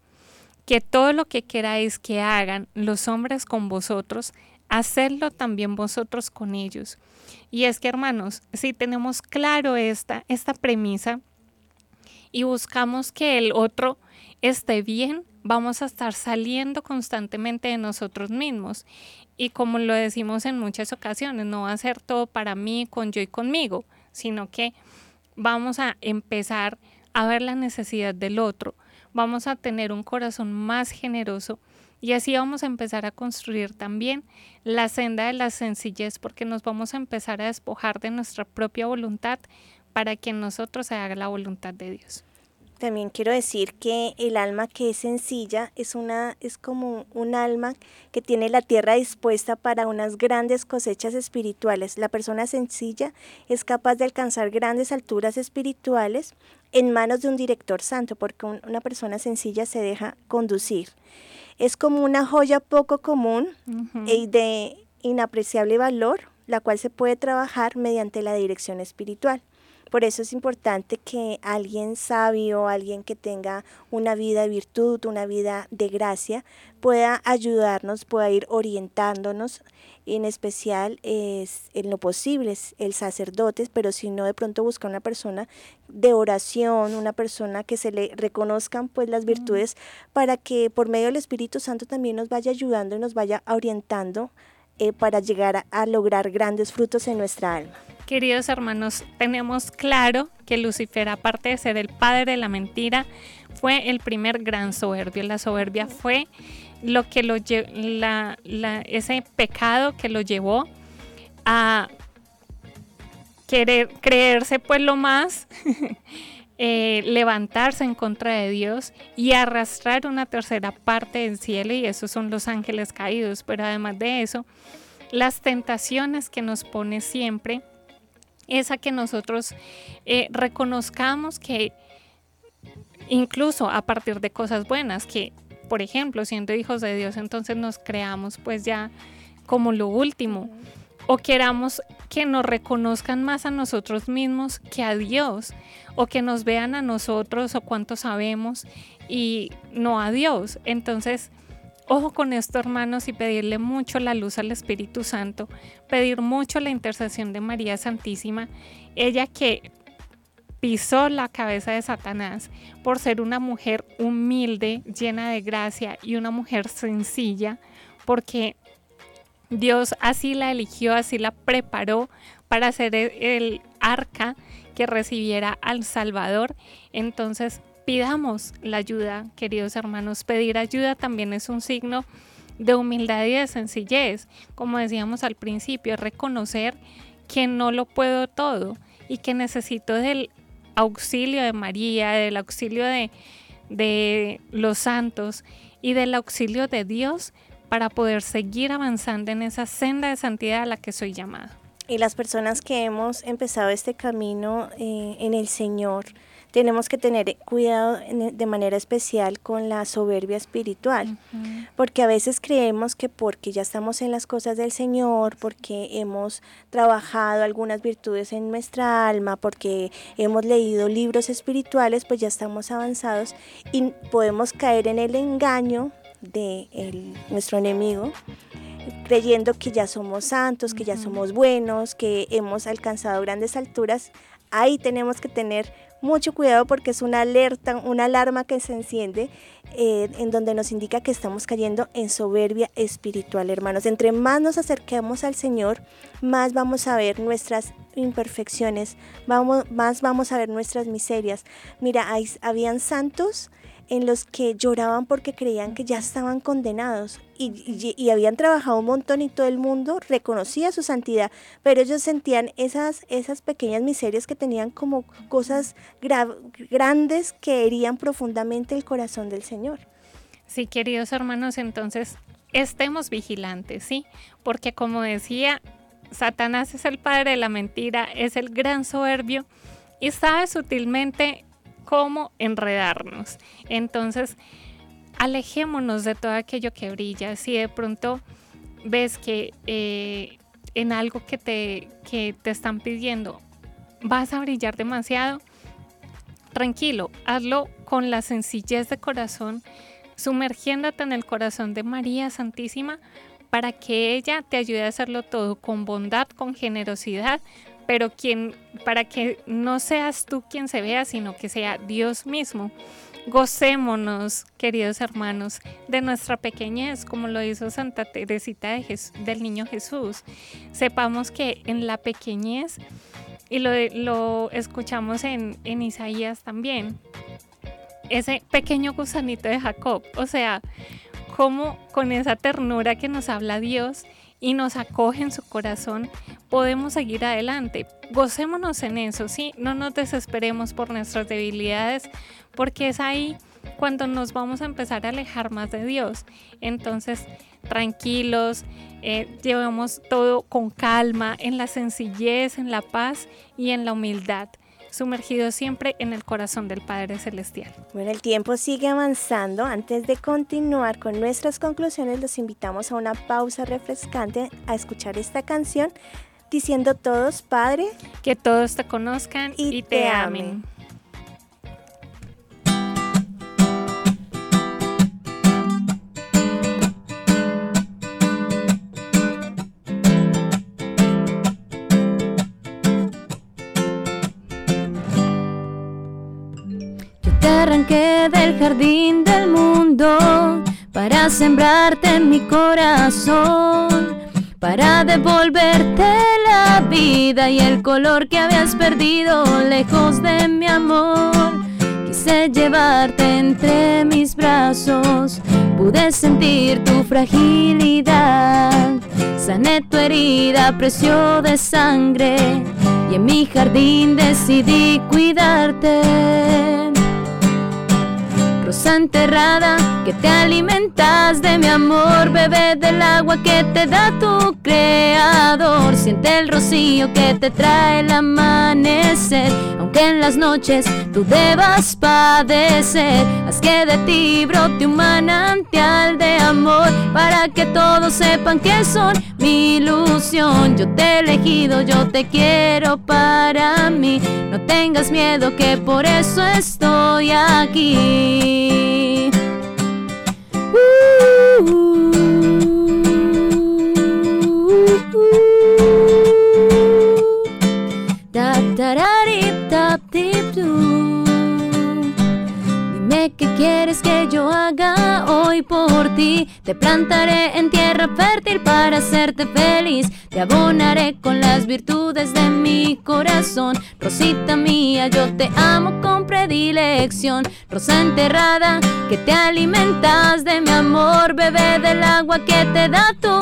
que todo lo que queráis que hagan los hombres con vosotros, hacedlo también vosotros con ellos. Y es que, hermanos, si tenemos claro esta, esta premisa y buscamos que el otro esté bien, vamos a estar saliendo constantemente de nosotros mismos. Y como lo decimos en muchas ocasiones, no va a ser todo para mí, con yo y conmigo, sino que vamos a empezar a ver la necesidad del otro, vamos a tener un corazón más generoso y así vamos a empezar a construir también la senda de la sencillez porque nos vamos a empezar a despojar de nuestra propia voluntad para que nosotros se haga la voluntad de Dios. También quiero decir que el alma que es sencilla es una es como un alma que tiene la tierra dispuesta para unas grandes cosechas espirituales. La persona sencilla es capaz de alcanzar grandes alturas espirituales en manos de un director santo, porque una persona sencilla se deja conducir. Es como una joya poco común y de inapreciable valor, la cual se puede trabajar mediante la dirección espiritual. Por eso es importante que alguien sabio, alguien que tenga una vida de virtud, una vida de gracia, pueda ayudarnos, pueda ir orientándonos, en especial es, en lo posible el sacerdote, pero si no de pronto busca una persona de oración, una persona que se le reconozcan pues las virtudes para que por medio del Espíritu Santo también nos vaya ayudando y nos vaya orientando eh, para llegar a lograr grandes frutos en nuestra alma. Queridos hermanos, tenemos claro que Lucifer, aparte de ser el padre de la mentira, fue el primer gran soberbio. La soberbia fue lo que lo ese pecado que lo llevó a querer creerse pues lo más, eh, levantarse en contra de Dios y arrastrar una tercera parte del cielo y esos son los ángeles caídos. Pero además de eso, las tentaciones que nos pone siempre es a que nosotros eh, reconozcamos que incluso a partir de cosas buenas, que por ejemplo, siendo hijos de Dios, entonces nos creamos pues ya como lo último. O queramos que nos reconozcan más a nosotros mismos que a Dios. O que nos vean a nosotros o cuánto sabemos y no a Dios. Entonces, Ojo con esto, hermanos, y pedirle mucho la luz al Espíritu Santo, pedir mucho la intercesión de María Santísima, ella que pisó la cabeza de Satanás por ser una mujer humilde, llena de gracia y una mujer sencilla, porque Dios así la eligió, así la preparó para ser el arca que recibiera al Salvador. Entonces, pidamos la ayuda, queridos hermanos. Pedir ayuda también es un signo de humildad y de sencillez. Como decíamos al principio, reconocer que no lo puedo todo y que necesito del auxilio de María, del auxilio de, de los santos y del auxilio de Dios para poder seguir avanzando en esa senda de santidad a la que soy llamado. Y las personas que hemos empezado este camino eh, en el Señor, tenemos que tener cuidado de manera especial con la soberbia espiritual, porque a veces creemos que porque ya estamos en las cosas del Señor, porque hemos trabajado algunas virtudes en nuestra alma, porque hemos leído libros espirituales, pues ya estamos avanzados y podemos caer en el engaño de nuestro enemigo creyendo que ya somos santos, que ya somos buenos, que hemos alcanzado grandes alturas, ahí tenemos que tener mucho cuidado porque es una alerta, una alarma que se enciende eh, en donde nos indica que estamos cayendo en soberbia espiritual, hermanos. Entre más nos acerquemos al Señor, más vamos a ver nuestras imperfecciones, vamos, más vamos a ver nuestras miserias. Mira, hay, habían santos en los que lloraban porque creían que ya estaban condenados y, y- habían trabajado un montón y todo el mundo reconocía su santidad, pero ellos sentían esas, esas pequeñas miserias que tenían como cosas gra- grandes que herían profundamente el corazón del Señor. Sí, queridos hermanos, entonces estemos vigilantes, ¿sí? Porque como decía, Satanás es el padre de la mentira, es el gran soberbio y sabe sutilmente cómo enredarnos. Entonces, alejémonos de todo aquello que brilla. Si de pronto ves que eh, en algo que te, que te están pidiendo vas a brillar demasiado, tranquilo, hazlo con la sencillez de corazón, sumergiéndote en el corazón de María Santísima para que ella te ayude a hacerlo todo con bondad, con generosidad, pero quien, para que no seas tú quien se vea, sino que sea Dios mismo. Gocémonos, queridos hermanos, de nuestra pequeñez, como lo hizo Santa Teresita del Niño Jesús. Sepamos que en la pequeñez, y lo, lo escuchamos en, en Isaías también, ese pequeño gusanito de Jacob, o sea, cómo con esa ternura que nos habla Dios y nos acoge en su corazón, podemos seguir adelante. Gocémonos en eso, ¿sí? No nos desesperemos por nuestras debilidades, porque es ahí cuando nos vamos a empezar a alejar más de Dios. Entonces, tranquilos, eh, llevemos todo con calma, en la sencillez, en la paz y en la humildad, sumergidos siempre en el corazón del Padre Celestial. Bueno, el tiempo sigue avanzando. Antes de continuar con nuestras conclusiones, los invitamos a una pausa refrescante a escuchar esta canción diciendo todos, Padre, Que todos te conozcan Y y, te te, amen. amen. Del jardín del mundo para sembrarte en mi corazón, para devolverte la vida y el color que habías perdido lejos de mi amor. Quise llevarte entre mis brazos, pude sentir tu fragilidad, sané tu herida, precio de sangre y en mi jardín decidí cuidarte. Rosa enterrada que te alimentas de mi amor, bebé del agua que te da tu creador. Siente el rocío que te trae el amanecer, aunque en las noches tú debas padecer. Haz que de ti brote un manantial de amor para que todos sepan que son mi ilusión. Yo te he elegido, yo te quiero para mí. No tengas miedo que por eso estoy aquí. Dime qué quieres yo haga hoy por ti. Te plantaré en tierra fértil para hacerte feliz. Te abonaré con las virtudes de mi corazón. Rosita mía, yo te amo con predilección. Rosa enterrada, que te alimentas de mi amor. Bebé del agua que te da tu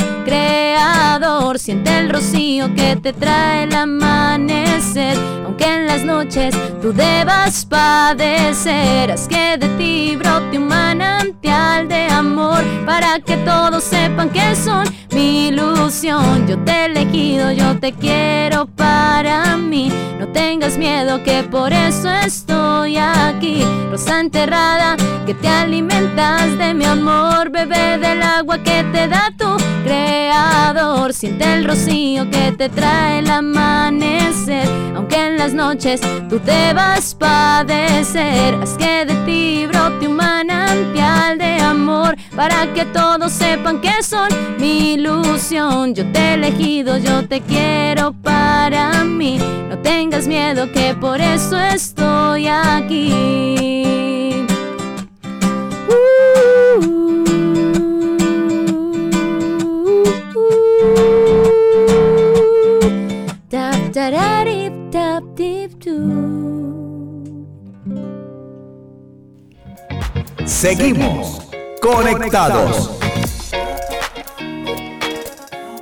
Siente el rocío que te trae el amanecer. Aunque en las noches tú debas padecer. Haz que de ti brote un manantial de amor. Para que todos sepan que son mi ilusión. Yo te he elegido, yo te quiero para mí. No tengas miedo que por eso estoy aquí. Rosa enterrada, que te alimentas de mi amor. Bebé del agua que te da tu creador. Siente el rocío que te trae el amanecer. Aunque en las noches tú debas padecer. Haz que de ti brote un manantial de amor. Para que todos sepan que son mi ilusión. Yo te he elegido, yo te quiero para mí. No tengas miedo que por eso estoy aquí. Seguimos conectados.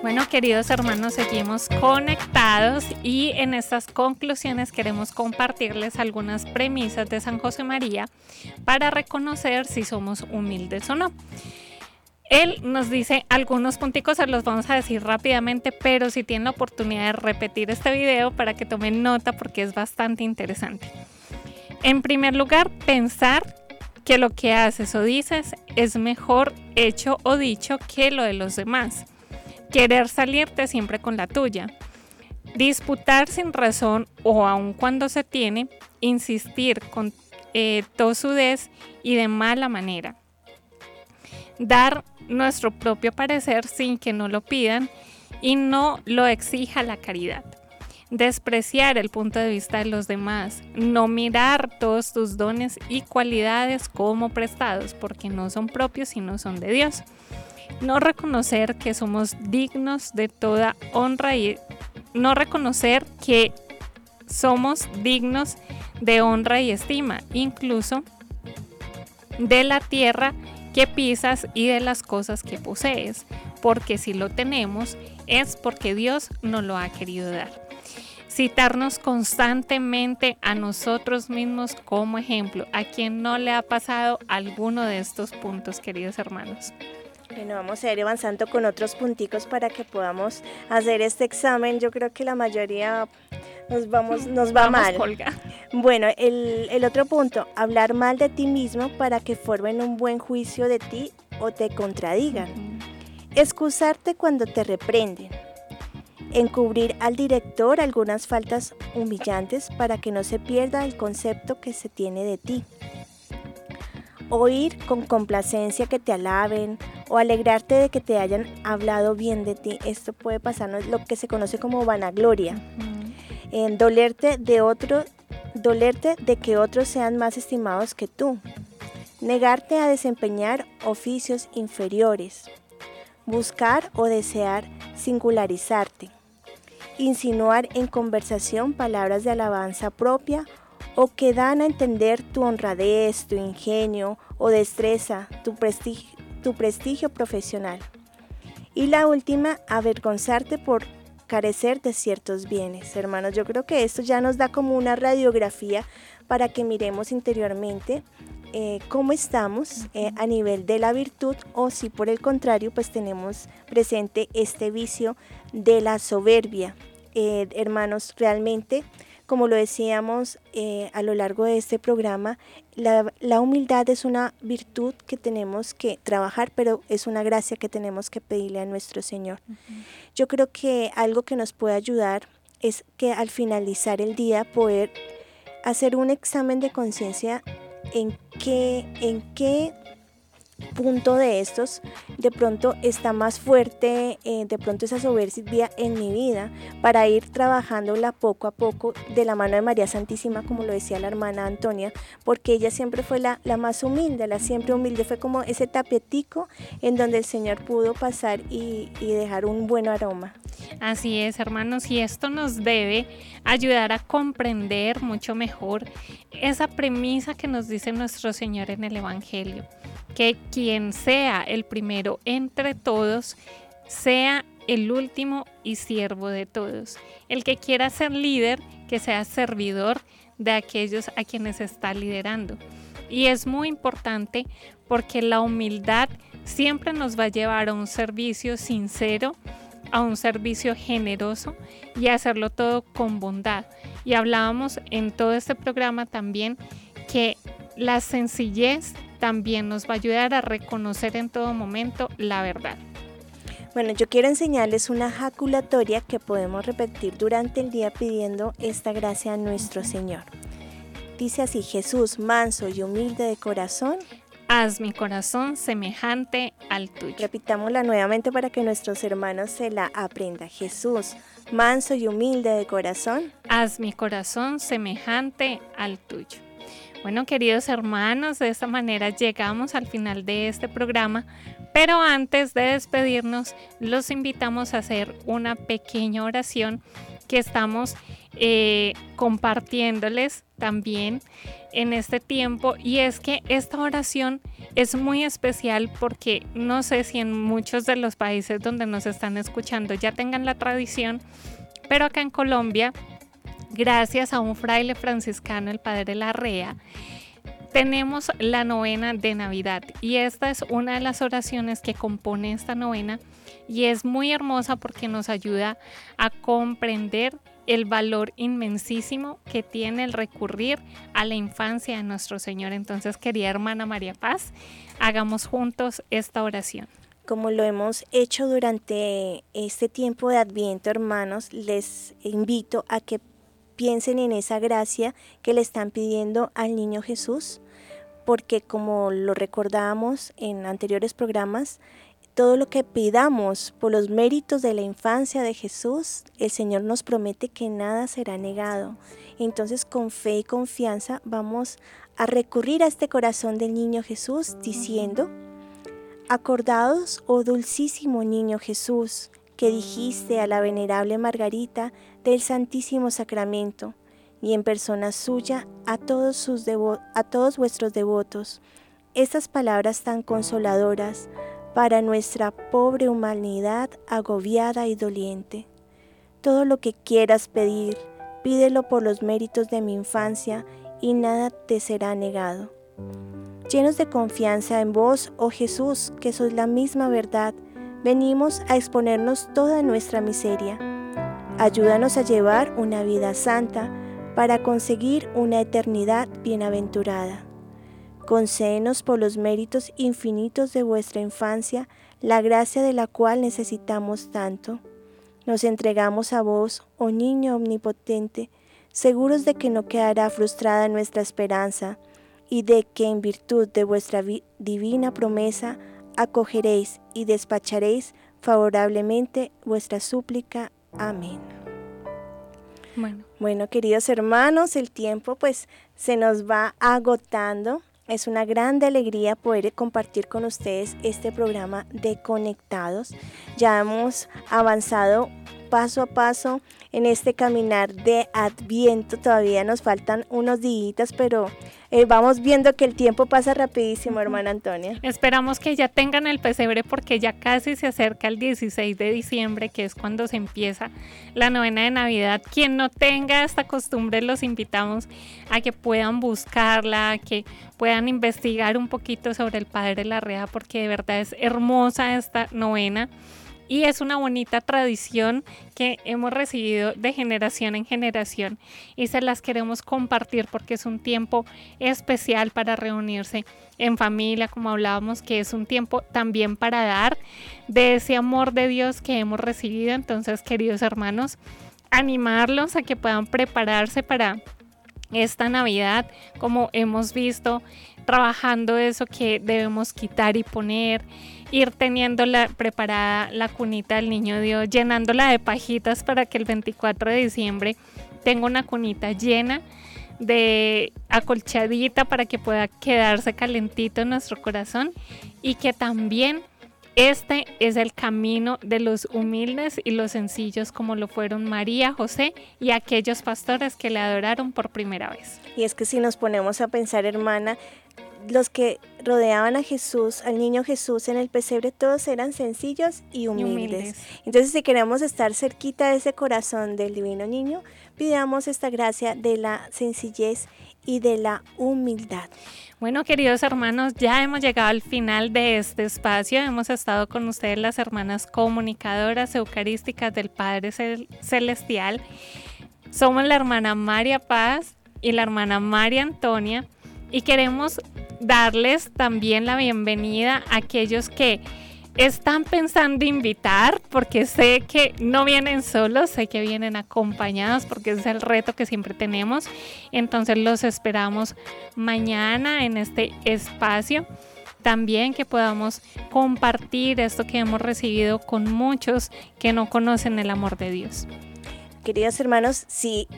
Bueno, queridos hermanos, seguimos conectados y en estas conclusiones queremos compartirles algunas premisas de San José María para reconocer si somos humildes o no. Él nos dice algunos punticos, se los vamos a decir rápidamente, pero si tienen la oportunidad de repetir este video para que tomen nota porque es bastante interesante. En primer lugar, pensar que lo que haces o dices es mejor hecho o dicho que lo de los demás. Querer salirte siempre con la tuya, disputar sin razón o aun cuando se tiene, insistir con eh, tosudez y de mala manera, dar nuestro propio parecer sin que no lo pidan y no lo exija la caridad. Despreciar el punto de vista de los demás, no mirar todos tus dones y cualidades como prestados, porque no son propios sino son de Dios no reconocer que somos dignos de toda honra y no reconocer que somos dignos de honra y estima, incluso de la tierra que pisas y de las cosas que posees, porque si lo tenemos es porque Dios nos lo ha querido dar. Citarnos constantemente a nosotros mismos como ejemplo, a quien no le ha pasado alguno de estos puntos, queridos hermanos. Bueno, vamos a ir avanzando con otros punticos para que podamos hacer este examen. Yo creo que la mayoría nos vamos, nos va mal. Bueno, el, el otro punto, hablar mal de ti mismo para que formen un buen juicio de ti o te contradigan. Excusarte cuando te reprenden. Encubrir al director algunas faltas humillantes para que no se pierda el concepto que se tiene de ti oír con complacencia que te alaben o alegrarte de que te hayan hablado bien de ti. Esto puede pasarnos lo que se conoce como vanagloria. en dolerte de otro, dolerte de que otros sean más estimados que tú. Negarte a desempeñar oficios inferiores. Buscar o desear singularizarte. Insinuar en conversación palabras de alabanza propia o que dan a entender tu honradez, tu ingenio o destreza, tu prestigio, tu prestigio profesional. Y la última, avergonzarte por carecer de ciertos bienes. Hermanos, yo creo que esto ya nos da como una radiografía para que miremos interiormente eh, cómo estamos eh, a nivel de la virtud o si por el contrario pues tenemos presente este vicio de la soberbia. Eh, hermanos, realmente como lo decíamos eh, a lo largo de este programa, la, humildad es una virtud que tenemos que trabajar, pero es una gracia que tenemos que pedirle a nuestro Señor. Yo creo que algo que nos puede ayudar es que al finalizar el día poder hacer un examen de conciencia en qué, en qué punto de estos de pronto está más fuerte, eh, de pronto esa soberbia en mi vida para ir trabajándola poco a poco de la mano de María Santísima, como lo decía la hermana Antonia, porque ella siempre fue la, más humilde, la siempre humilde, fue como ese tapetico en donde el Señor pudo pasar y, y dejar un buen aroma. Así es, hermanos, y esto nos debe ayudar a comprender mucho mejor esa premisa que nos dice nuestro Señor en el Evangelio que quien sea el primero entre todos sea el último y siervo de todos. El que quiera ser líder, que sea servidor de aquellos a quienes está liderando. Y es muy importante porque la humildad siempre nos va a llevar a un servicio sincero, a un servicio generoso y a hacerlo todo con bondad. Y hablábamos en todo este programa también que la sencillez también nos va a ayudar a reconocer en todo momento la verdad. Bueno, yo quiero enseñarles una jaculatoria que podemos repetir durante el día pidiendo esta gracia a nuestro Señor. Dice así, Jesús, manso y humilde de corazón. Haz mi corazón semejante al tuyo. Repitámosla nuevamente para que nuestros hermanos se la aprendan. Jesús, manso y humilde de corazón. Haz mi corazón semejante al tuyo. Bueno, queridos hermanos, de esta manera llegamos al final de este programa, pero antes de despedirnos, los invitamos a hacer una pequeña oración que estamos eh, compartiéndoles también en este tiempo y es que esta oración es muy especial porque no sé si en muchos de los países donde nos están escuchando ya tengan la tradición, pero acá en Colombia, gracias a un fraile franciscano, el padre Larrea, tenemos la novena de Navidad y esta es una de las oraciones que compone esta novena y es muy hermosa porque nos ayuda a comprender el valor inmensísimo que tiene el recurrir a la infancia de nuestro Señor. Entonces, querida hermana María Paz, hagamos juntos esta oración. Como lo hemos hecho durante este tiempo de Adviento, hermanos, les invito a que piensen en esa gracia que le están pidiendo al niño Jesús, porque como lo recordábamos en anteriores programas, todo lo que pidamos por los méritos de la infancia de Jesús, el Señor nos promete que nada será negado. Entonces con fe y confianza vamos a recurrir a este corazón del niño Jesús diciendo, Acordados, oh dulcísimo niño Jesús, que dijiste a la venerable Margarita del Santísimo Sacramento, y en persona suya a todos, sus a todos vuestros devotos, estas palabras tan consoladoras, para nuestra pobre humanidad agobiada y doliente. Todo lo que quieras pedir, pídelo por los méritos de mi infancia y nada te será negado. Llenos de confianza en vos, oh Jesús, que sois la misma verdad, venimos a exponernos toda nuestra miseria. Ayúdanos a llevar una vida santa para conseguir una eternidad bienaventurada. Concédenos por los méritos infinitos de vuestra infancia la gracia de la cual necesitamos tanto. Nos entregamos a vos, oh niño omnipotente, seguros de que no quedará frustrada nuestra esperanza y de que en virtud de vuestra divina promesa acogeréis y despacharéis favorablemente vuestra súplica. Amén. Bueno. bueno, queridos hermanos, el tiempo pues se nos va agotando. Es una grande alegría poder compartir con ustedes este programa de Conectados. Ya hemos avanzado paso a paso en este caminar de Adviento. Todavía nos faltan unos días, pero eh, vamos viendo que el tiempo pasa rapidísimo, hermana Antonia. Esperamos que ya tengan el pesebre porque ya casi se acerca el 16 de diciembre, que es cuando se empieza la novena de Navidad. Quien no tenga esta costumbre, los invitamos a que puedan buscarla, a que puedan investigar un poquito sobre el Padre de la Rea, porque de verdad es hermosa esta novena y es una bonita tradición que hemos recibido de generación en generación y se las queremos compartir porque es un tiempo especial para reunirse en familia, como hablábamos, que es un tiempo también para dar de ese amor de Dios que hemos recibido. Entonces, queridos hermanos, animarlos a que puedan prepararse para esta Navidad, como hemos visto, trabajando eso que debemos quitar y poner ir teniendo preparada la cunita del niño Dios, llenándola de pajitas para que el 24 de diciembre tenga una cunita llena de acolchadita para que pueda quedarse calentito en nuestro corazón y que también este es el camino de los humildes y los sencillos como lo fueron María, José y aquellos pastores que le adoraron por primera vez. Y es que si nos ponemos a pensar, hermana, los que rodeaban a Jesús, al niño Jesús en el pesebre, todos eran sencillos y humildes. Entonces, si queremos estar cerquita de ese corazón del divino niño, pidamos esta gracia de la sencillez y de la humildad. Bueno, queridos hermanos, ya hemos llegado al final de este espacio. Hemos estado con ustedes las hermanas comunicadoras eucarísticas del Padre Celestial. Somos la hermana María Paz y la hermana María Antonia y queremos darles también la bienvenida a aquellos que están pensando invitar, porque sé que no vienen solos, sé que vienen acompañados, porque es el reto que siempre tenemos. Entonces los esperamos mañana en este espacio. También que podamos compartir esto que hemos recibido con muchos que no conocen el amor de Dios. Queridos hermanos, si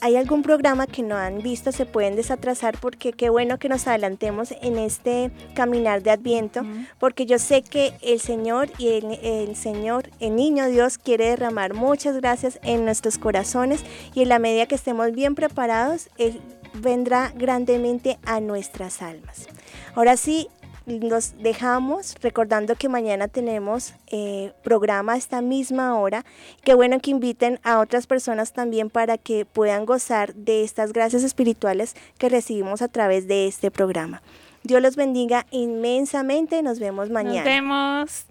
hay algún programa que no han visto, se pueden desatrasar porque qué bueno que nos adelantemos en este caminar de Adviento, porque yo sé que el Señor y el, el, Señor, el niño Dios, quiere derramar muchas gracias en nuestros corazones y en la medida que estemos bien preparados, Él vendrá grandemente a nuestras almas. Ahora sí, nos dejamos recordando que mañana tenemos eh, programa a esta misma hora. Qué bueno que inviten a otras personas también para que puedan gozar de estas gracias espirituales que recibimos a través de este programa. Dios los bendiga inmensamente. Nos vemos mañana. Nos vemos.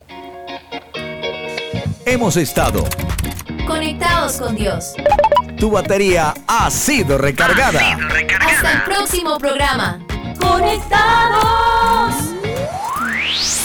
Hemos estado conectados con Dios. Tu batería ha sido recargada. Ha sido recargada. Hasta el próximo programa. Conectados. you